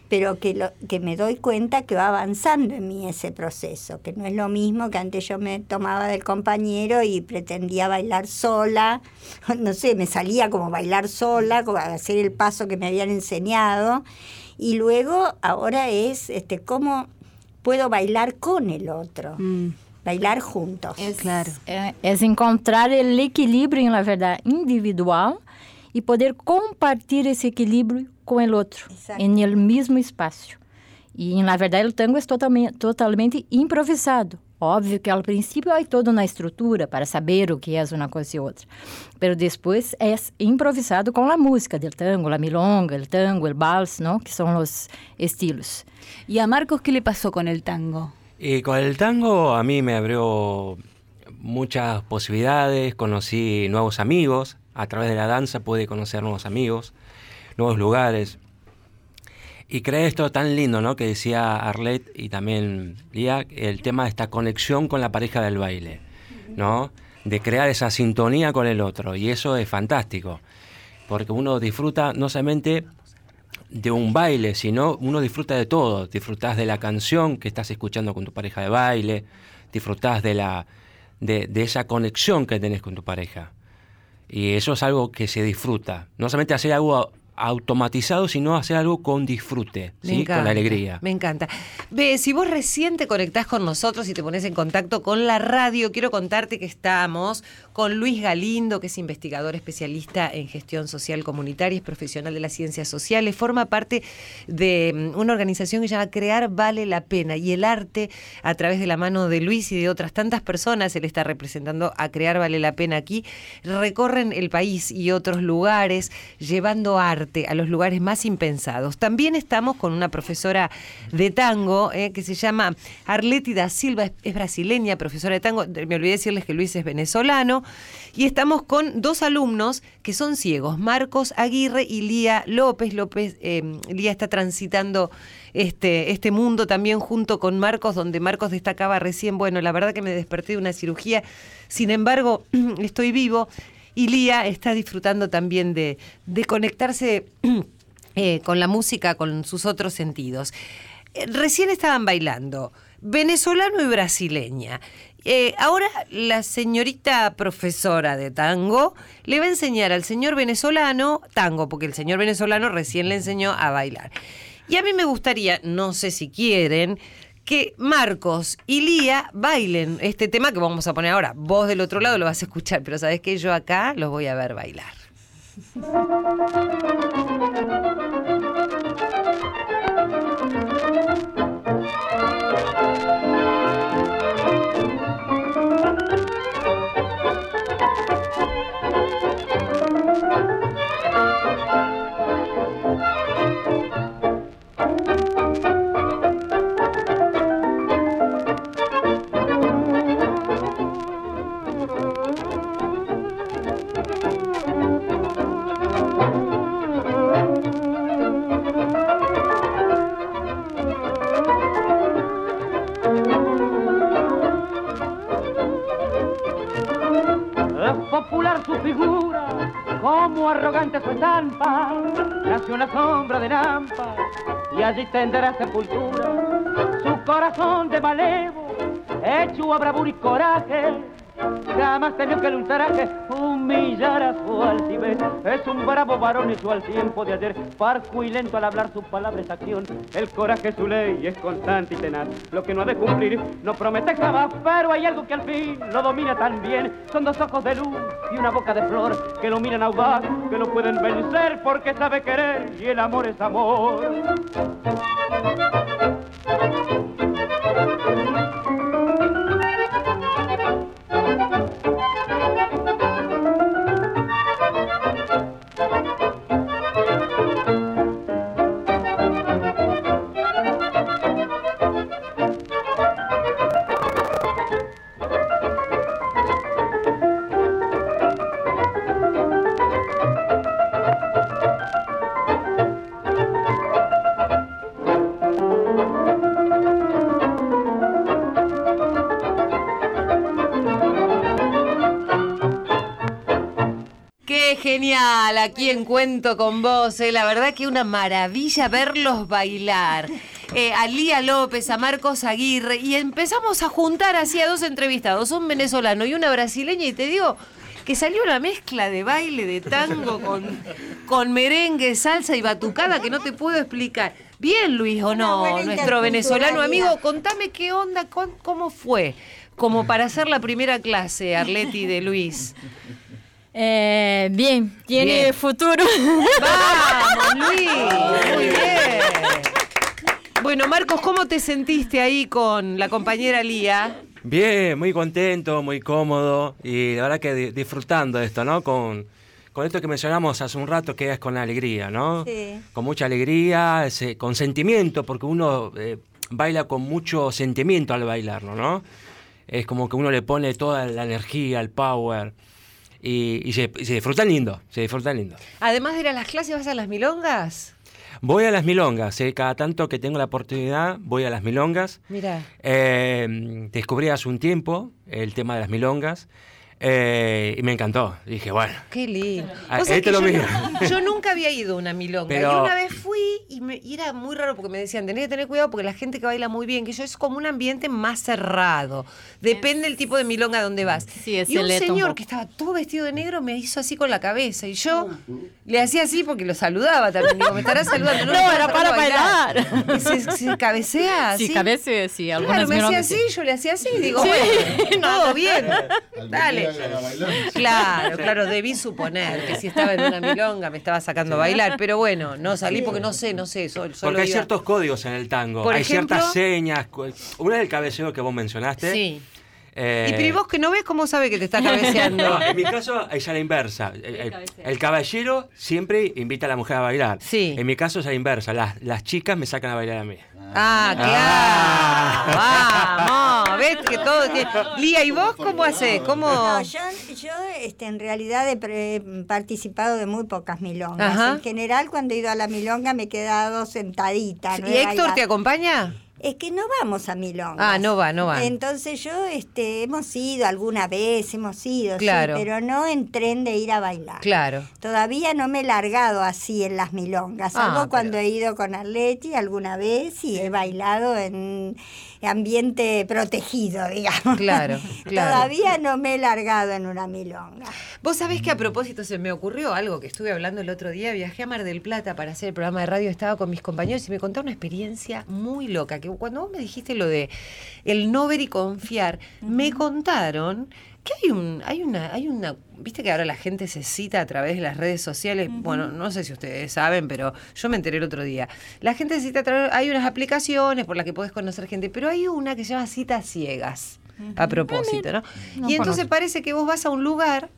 pero que, lo, que me doy cuenta que va avanzando en mí ese proceso, que no es lo mismo que antes yo me tomaba del compañero y pretendía bailar sola, (laughs) no sé, me salía como bailar sola, como hacer el paso que me habían enseñado, y luego ahora es este cómo puedo bailar con el otro, Mm, bailar juntos. claro. é, é encontrar o equilíbrio, na verdade, individual e poder compartilhar esse equilíbrio com o outro, em el mesmo espaço. E, na verdade, o tango é totalmente, totalmente improvisado. Óbvio que ao princípio há toda uma estrutura para saber o que é uma coisa e outra. Mas depois é improvisado com a música do tango, a milonga, o tango, o vals, não? que são os estilos. ¿Y a Marcos qué le pasó con el tango? Y con el tango a mí me abrió muchas posibilidades, conocí nuevos amigos, a través de la danza pude conocer nuevos amigos, nuevos lugares. Y creé esto tan lindo, ¿no? Que decía Arlette y también Lía, el tema de esta conexión con la pareja del baile, ¿no? De crear esa sintonía con el otro. Y eso es fantástico, porque uno disfruta no solamente de un baile, sino uno disfruta de todo. Disfrutas de la canción que estás escuchando con tu pareja de baile, disfrutas de, la, de, de esa conexión que tenés con tu pareja. Y eso es algo que se disfruta. No solamente hacer algo automatizado, sino hacer algo con disfrute, ¿sí? encanta, con alegría. Me encanta. Ve, si vos recién te conectás con nosotros y te pones en contacto con la radio, quiero contarte que estamos con Luis Galindo, que es investigador especialista en gestión social comunitaria, es profesional de las ciencias sociales, forma parte de mm, una organización que se llama Crear Vale la Pena y el arte a través de la mano de Luis y de otras tantas personas, él está representando a Crear Vale la Pena aquí, recorren el país y otros lugares llevando arte a los lugares más impensados. También estamos con una profesora de tango eh, que se llama Arleti da Silva, es, brasileña, profesora de tango. Me olvidé decirles que Luis es venezolano. Y estamos con dos alumnos que son ciegos, Marcos Aguirre y Lía López. López eh, Lía está transitando este, este mundo también junto con Marcos, donde Marcos destacaba recién, bueno, la verdad que me desperté de una cirugía, sin embargo, (clears throat) estoy vivo. Y Lía está disfrutando también de, conectarse (clears throat) eh, con la música, con sus otros sentidos. Eh, Recién estaban bailando venezolano y brasileña. Eh, ahora la señorita profesora de tango le va a enseñar al señor venezolano tango, porque el señor venezolano recién le enseñó a bailar. Y a mí me gustaría, no sé si quieren, que Marcos y Lía bailen este tema que vamos a poner ahora. Vos del otro lado lo vas a escuchar, pero sabes que yo acá los voy a ver bailar. Como arrogante su estampa, nació en la sombra de Nampa y allí tendrá sepultura. Su corazón de malevo, hecho a bravura y coraje, jamás temió que el ultraje humillara su altivez. Es un bravo varón hecho al tiempo de ayer, parco y lento al hablar su palabra es acción. El coraje es su ley es constante y tenaz. Lo que no ha de cumplir no promete jamás, pero hay algo que al fin lo domina tan bien. Son dos ojos de luz y una boca de flor que lo miran audaz, que lo pueden vencer porque sabe querer y el amor es amor. Genial, aquí en Cuento con vos, eh. la verdad que una maravilla verlos bailar. Eh, a Lía López, a Marcos Aguirre, y empezamos a juntar así a dos entrevistados, un venezolano y una brasileña, y te digo que salió una mezcla de baile, de tango, con, con merengue, salsa y batucada que no te puedo explicar. Bien, Luis, ¿o no? Nuestro venezolano amigo, contame qué onda, cómo fue, como para hacer la primera clase, Arleti de Luis. Eh, bien, tiene Bien. futuro. (laughs) ¡Vamos, Luis! Muy (laughs) bien. Bueno, Marcos, ¿cómo te sentiste ahí con la compañera Lía? Bien, muy contento, muy cómodo y la verdad que di- disfrutando de esto, ¿no? Con, con esto que mencionamos hace un rato que es con alegría, ¿no? Sí. Con mucha alegría, ese- con sentimiento, porque uno eh, baila con mucho sentimiento al bailarlo, ¿no? Es como que uno le pone toda la energía, el power y, y se, y se disfruta lindo, se disfruta lindo. Además de ir a las clases, ¿vas a las milongas? Voy a las milongas, eh, cada tanto que tengo la oportunidad voy a las milongas. Mira. Eh, descubrí hace un tiempo el tema de las milongas eh, y me encantó. Dije, bueno, Qué lindo. Ah, sabés este lo yo, mío. yo nunca había ido a una milonga. Pero- Y una vez fui y, me- y era muy raro porque me decían, tenés que tener cuidado porque la gente que baila muy bien, que yo es como un ambiente más cerrado. Depende del tipo de milonga donde vas. Sí, es y un señor que estaba todo vestido de negro me hizo así con la cabeza. Y yo le hacía así porque lo saludaba también. Digo, me estará (laughs) saludando. No, era para bailar. Y se, se cabecea así. Sí, cabece, sí, algunas Claro, me hacía así, sí. yo le hacía así, digo, Sí. bueno, (laughs) todo bien. Al Dale. Claro, claro, debí suponer que si estaba en una milonga me estaba sacando a bailar, pero bueno, no salí porque no sé, no sé, solo, solo porque hay iba- ciertos códigos en el tango, Por hay ejemplo- ciertas señas. Una es el cabeceo que vos mencionaste. Sí. Eh, Y pero ¿y vos que no ves cómo sabe que te está cabeceando? (laughs) no, en mi caso es a la inversa. El, el- el caballero siempre invita a la mujer a bailar. Sí. En mi caso es a la inversa. Las, las chicas me sacan a bailar a mí. Ah, claro. (laughs) Vamos, ves que todo tiene- Lía, ¿y vos cómo haces? ¿Cómo? No, yo, yo este, en realidad he participado de muy pocas milongas. Ajá. En general, cuando he ido a la milonga me he quedado sentadita. no ¿Y Héctor bailado. te acompaña? Es que no vamos a milongas. Ah, no va, no va. Entonces yo, este, hemos ido alguna vez, hemos ido, sí, Claro. pero no en tren de ir a bailar. Claro. Todavía no me he largado así en las milongas, Ah, salvo pero- cuando he ido con Arleti alguna vez y he bailado en, ambiente protegido, digamos. Claro, (laughs) claro. Todavía no me he largado en una milonga. Vos sabés que a propósito se me ocurrió algo que estuve hablando el otro día. Viajé a Mar del Plata para hacer el programa de radio, estaba con mis compañeros y me contó una experiencia muy loca. Que cuando vos me dijiste lo de el no ver y confiar, me contaron que hay un, hay una, hay una, viste que ahora la gente se cita a través de las redes sociales. Bueno, no sé si ustedes saben, pero yo me enteré el otro día. La gente se cita a través, hay unas aplicaciones por las que podés conocer gente, pero hay una que se llama citas ciegas. A propósito, ¿no? No y entonces parece que vos vas a un lugar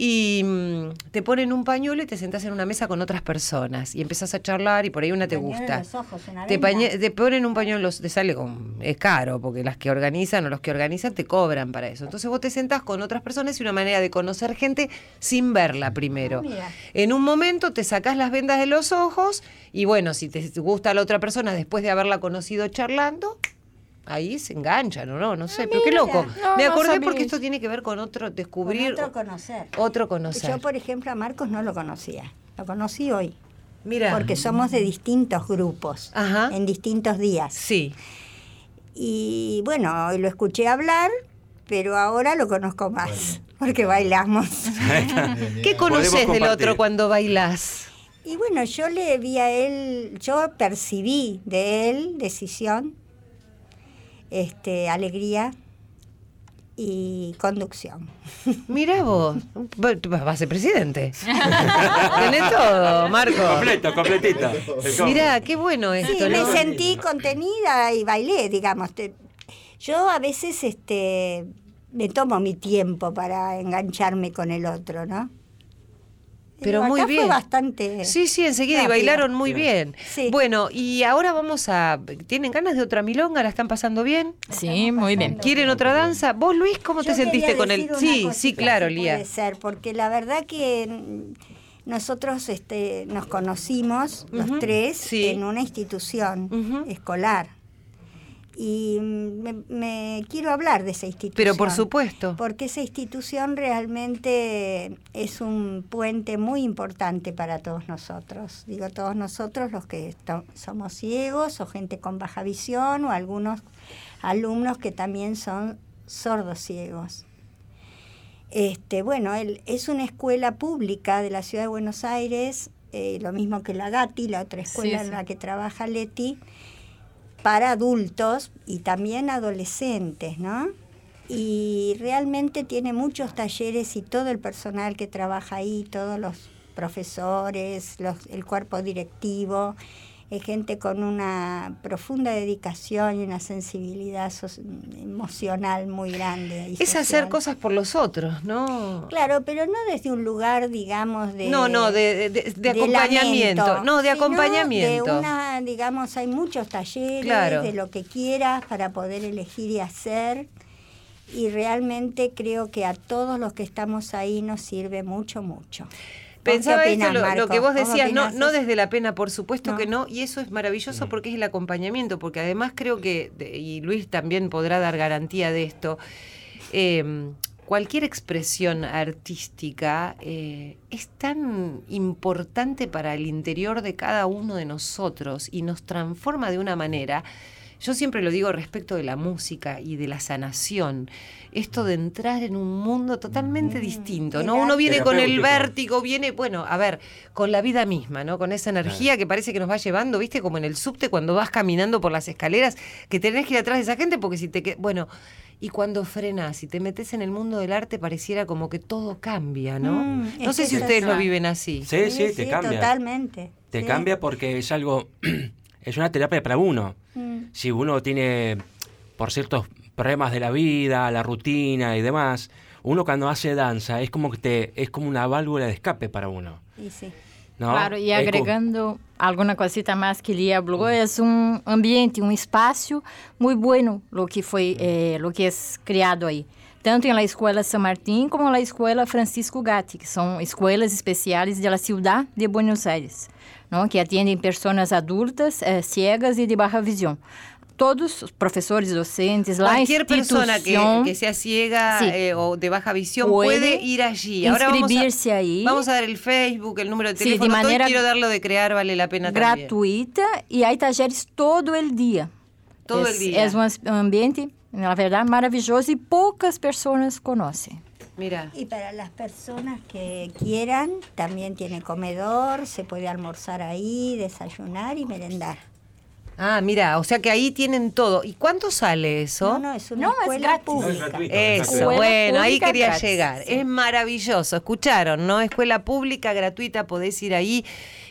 y mm, te ponen un pañuelo y te sentás en una mesa con otras personas y empezás a charlar y por ahí una te Pañuelo en gusta. los ojos, una Te, te ponen un pañuelo, te sale con, es caro, porque las que organizan o los que organizan te cobran para eso. Entonces vos te sentás con otras personas y una manera de conocer gente sin verla primero. Ah, mira. En un momento te sacás las vendas de los ojos y bueno, si te gusta la otra persona después de haberla conocido charlando, ahí se enganchan o no, no sé, pero qué loco. No, Me acordé porque esto tiene que ver con otro, Con descubrir otro conocer. otro conocer. Yo, por ejemplo, a Marcos no lo conocía. Lo conocí hoy. Mira. Porque somos de distintos grupos, Ajá. en distintos días. Sí. Y bueno, hoy lo escuché hablar, pero ahora lo conozco más, porque bailamos. (laughs) ¿Qué conoces del otro cuando bailás? Y bueno, yo le vi a él, yo percibí de él decisión, este, alegría y conducción. (laughs) Mira vos, va- vas a ser presidente. (laughs) Tenés todo, Marco. Completo, completito. (laughs) Mirá, qué bueno Sí, esto, me ¿no? sentí contenida y bailé, digamos. Te- Yo a veces este, me tomo mi tiempo para engancharme con el otro, ¿no? Pero Acá muy fue bien. bastante Sí, sí, enseguida y bailaron muy bien. Sí. Bueno, y ahora vamos a. ¿Tienen ganas de otra milonga? ¿La están pasando bien? Sí, muy bien. ¿Quieren otra danza? ¿Vos, Luis, cómo Yo te sentiste con él? una Sí, cosita, sí, claro, Lía. Puede ser, porque la verdad que nosotros este, nos conocimos los tres sí. en una institución Ujú. escolar. Y mm, me, me quiero hablar de esa institución. Pero por supuesto. Porque esa institución realmente es un puente muy importante para todos nosotros. Digo, todos nosotros los que somos ciegos o gente con baja visión o algunos alumnos que también son sordos ciegos. Este, bueno, él, es una escuela pública de la ciudad de Buenos Aires, eh, lo mismo que la GATI, la otra escuela Sí, en la que trabaja Leti, para adultos y también adolescentes, ¿no? Y realmente tiene muchos talleres y todo el personal que trabaja ahí, todos los profesores, los- el cuerpo directivo, es gente con una profunda dedicación y una sensibilidad so- emocional muy grande. Es hacer cosas por los otros, ¿no? Claro, pero no desde un lugar, digamos, de... No, no, de, de- acompañamiento. lamento, no, de acompañamiento. De una, digamos, hay muchos talleres Claro. de lo que quieras para poder elegir y hacer. Y realmente creo que a todos los que estamos ahí nos sirve mucho, mucho. ¿Vos qué Pensaba esto, opinás, lo, que vos ¿Vos decías, no, no eso? desde la pena, por supuesto No. que no, y eso es maravilloso porque es el acompañamiento, porque además creo que, y Luis también podrá dar garantía de esto, eh, cualquier expresión artística eh, es tan importante para el interior de cada uno de nosotros y nos transforma de una manera. Yo siempre lo digo respecto de la música y de la sanación, esto de entrar en un mundo totalmente distinto, ¿no? Uno viene con el vértigo, viene, bueno, a ver, con la vida misma, ¿no? Con esa energía que parece que nos va llevando, ¿viste? Como en el subte cuando vas caminando por las escaleras, que tenés que ir atrás de esa gente porque si te que bueno, y cuando frenas y te metes en el mundo del arte pareciera como que todo cambia, ¿no? Mm, no sé si es ustedes lo viven así. Sí, sí, te cambia. Totalmente. Te sí. cambia porque es algo, (clears throat) es una terapia para uno. Mm. Si uno tiene, por ciertos problemas de la vida, la rutina y demás, uno cuando hace danza es como que te, es como una válvula de escape para uno. Y sí. ¿no? Claro, Es co- agregando alguma cosita mais que Lia falou, é um ambiente, um espaço muito bueno lo que foi, eh, lo que é criado aí. Tanto na Escola São Martín como na Escola Francisco Gatti, que são escolas especiais da cidade de Buenos Aires, não? que atendem pessoas adultas, eh, ciegas e de baixa visão. Todos os professores, docentes, lá Cualquier persona que, que sea ciega Sí. eh, o de baja visión Puede puede, ir allí. Ahora vamos a, inscribirse ahí. vamos a dar el Facebook, el número de Sí, de teléfono, todo, y manera quiero dar de crear, vale la pena también. gratuita e há talleres todo o dia. todo es, el día. Es un as- un ambiente, na verdade, maravilhoso e poucas pessoas conhecem. Y para las personas que quieran, también tiene comedor, se puede almorzar ahí, desayunar y merendar. Ah, mira, o sea que ahí tienen todo. ¿Y cuánto sale eso? No, no, es una No, es escuela gratis. pública. Eso, Escuela bueno, ahí quería gratis, llegar. sí. Es maravilloso, escucharon, ¿no? Escuela pública, gratuita, podés ir ahí.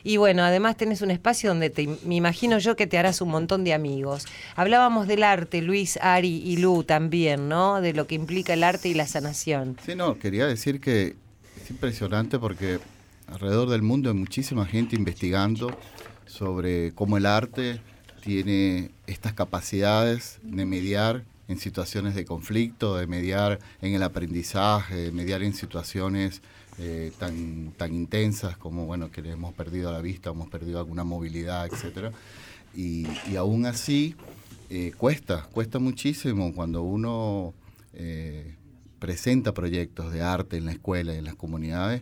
Y bueno, además tenés un espacio donde te, me imagino yo que te harás un montón de amigos. Hablábamos del arte, Luis, Ari y Lu también, ¿no? De lo que implica el arte y la sanación. Sí, no, quería decir que es impresionante porque alrededor del mundo hay muchísima gente investigando sobre cómo el arte tiene estas capacidades de mediar en situaciones de conflicto, de mediar en el aprendizaje, de mediar en situaciones eh, tan, tan intensas como bueno que hemos perdido la vista, hemos perdido alguna movilidad, etcétera. Y, y aún así eh, cuesta, cuesta muchísimo cuando uno eh, presenta proyectos de arte en la escuela y en las comunidades,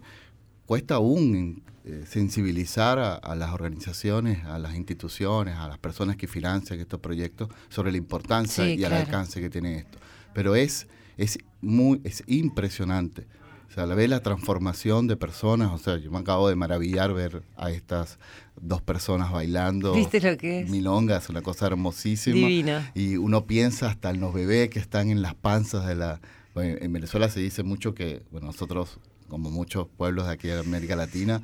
cuesta aún eh, sensibilizar a, a las organizaciones, a las instituciones, a las personas que financian estos proyectos sobre la importancia Sí, y el alcance que tiene esto. Pero es, es, muy, es impresionante. O sea, la ve la transformación de personas, o sea, yo me acabo de maravillar ver a estas dos personas bailando. ¿Viste lo que es? Milonga, es una cosa hermosísima. Divino. Y uno piensa hasta en los bebés que están en las panzas de la... bueno, en Venezuela se dice mucho que, bueno, nosotros, como muchos pueblos de aquí de América Latina,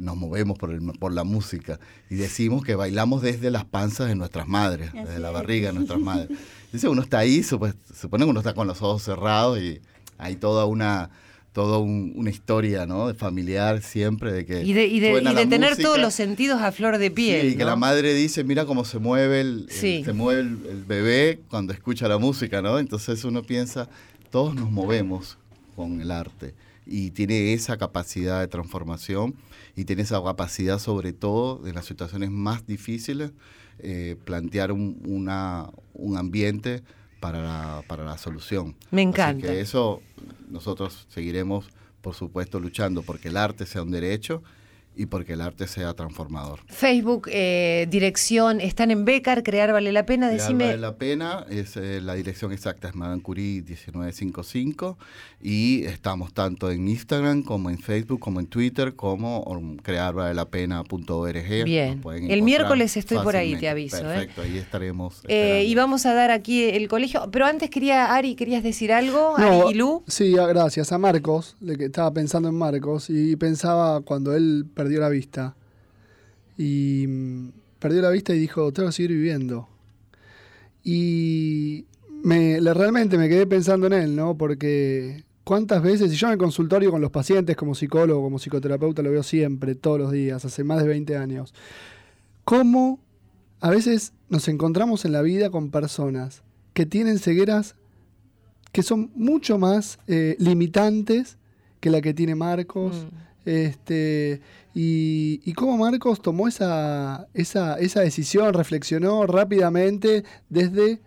nos movemos por, el- por la música y decimos que bailamos desde las panzas de nuestras madres, desde la barriga de nuestras madres. Entonces uno está ahí, supo- supone que uno está con los ojos cerrados y hay toda una toda un- una historia ¿no? familiar siempre de que Y de, y de- suena y de tener música. todos los sentidos a flor de piel. Sí, que ¿no? la madre dice, mira cómo se mueve el, el- Sí. se mueve el, el bebé cuando escucha la música, ¿no? Entonces uno piensa, todos nos movemos con el arte y tiene esa capacidad de transformación y tiene esa capacidad sobre todo de las situaciones más difíciles eh, plantear un, una- un ambiente para la, para la solución. Me Así encanta. que eso nosotros seguiremos, por supuesto, luchando porque el arte sea un derecho y porque el arte sea transformador. Facebook, eh, dirección, están en Becar, crear vale la pena, Crear decime. Vale la pena, es, eh, la dirección exacta es Madame Curie 1955 y estamos tanto en Instagram como en Facebook, como en Twitter, como um, crearvalelapena.org. Bien. Nos pueden El miércoles estoy por ahí, te aviso, ¿eh? Perfecto, ahí estaremos. Eh, y vamos a dar aquí el colegio. Pero antes quería, Ari, ¿querías decir algo? No, Ari y Lu. Sí, a- gracias. A Marcos, de que estaba pensando en Marcos y pensaba cuando él perdió la vista. Y mm, perdió la vista y dijo, tengo que seguir viviendo. Y me, realmente me quedé pensando en él, ¿no? Porque cuántas veces, y yo en el consultorio con los pacientes como psicólogo, como psicoterapeuta, lo veo siempre, todos los días, hace más de 20 años, cómo a veces nos encontramos en la vida con personas que tienen cegueras que son mucho más eh, limitantes que la que tiene Marcos. Mm. Este, y, y cómo Marcos tomó esa, esa, esa decisión, reflexionó rápidamente desde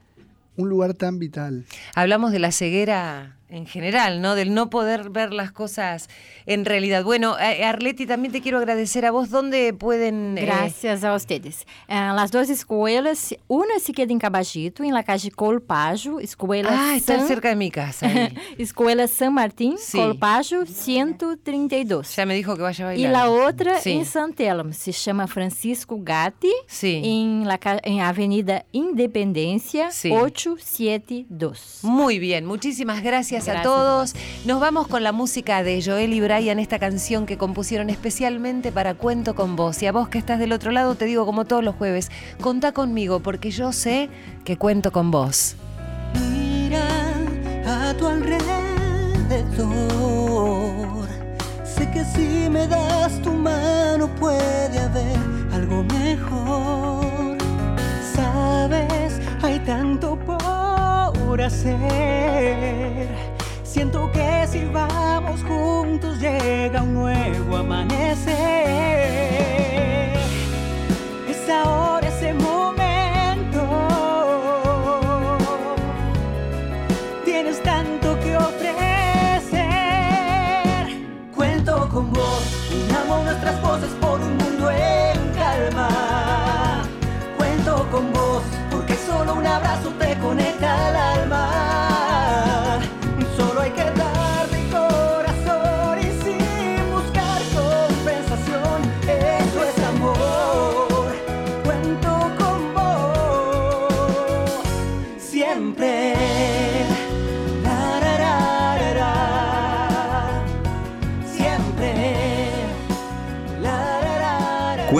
un lugar tan vital. Hablamos de la ceguera en general, ¿no? Del no poder ver las cosas en realidad. Bueno, Arleti, también te quiero agradecer a vos. ¿Dónde pueden...? eh, Gracias a ustedes. Ah, las dos escuelas, una se queda en Caballito, en la calle Colpagio, Escuela ah, está San, cerca de mi casa. (laughs) Escuela San Martín, Sí. Colpagio 132. ya me dijo que vaya a Y bailar. la otra Sí. en San Telmo, se llama Francisco Gatti, Sí. en la en Avenida Independencia Sí. 872. Muy bien, muchísimas gracias, a Gracias, todos. Nos vamos con la música de Joel y Brian, esta canción que compusieron especialmente para Cuento con vos. Y a vos que estás del otro lado, te digo como todos los jueves, contá conmigo porque yo sé que cuento con vos. Mira a tu alrededor. Sé que si me das tu mano puede haber algo mejor. Sabes, hay tanto por hacer. Siento que si vamos juntos llega un nuevo amanecer. Es ahora ese momento. Tienes tanto que ofrecer. Cuento con vos, unamos nuestras voces por un mundo en calma. Cuento con vos, porque solo un abrazo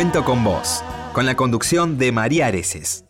Cuento con vos, con la conducción de María Areces.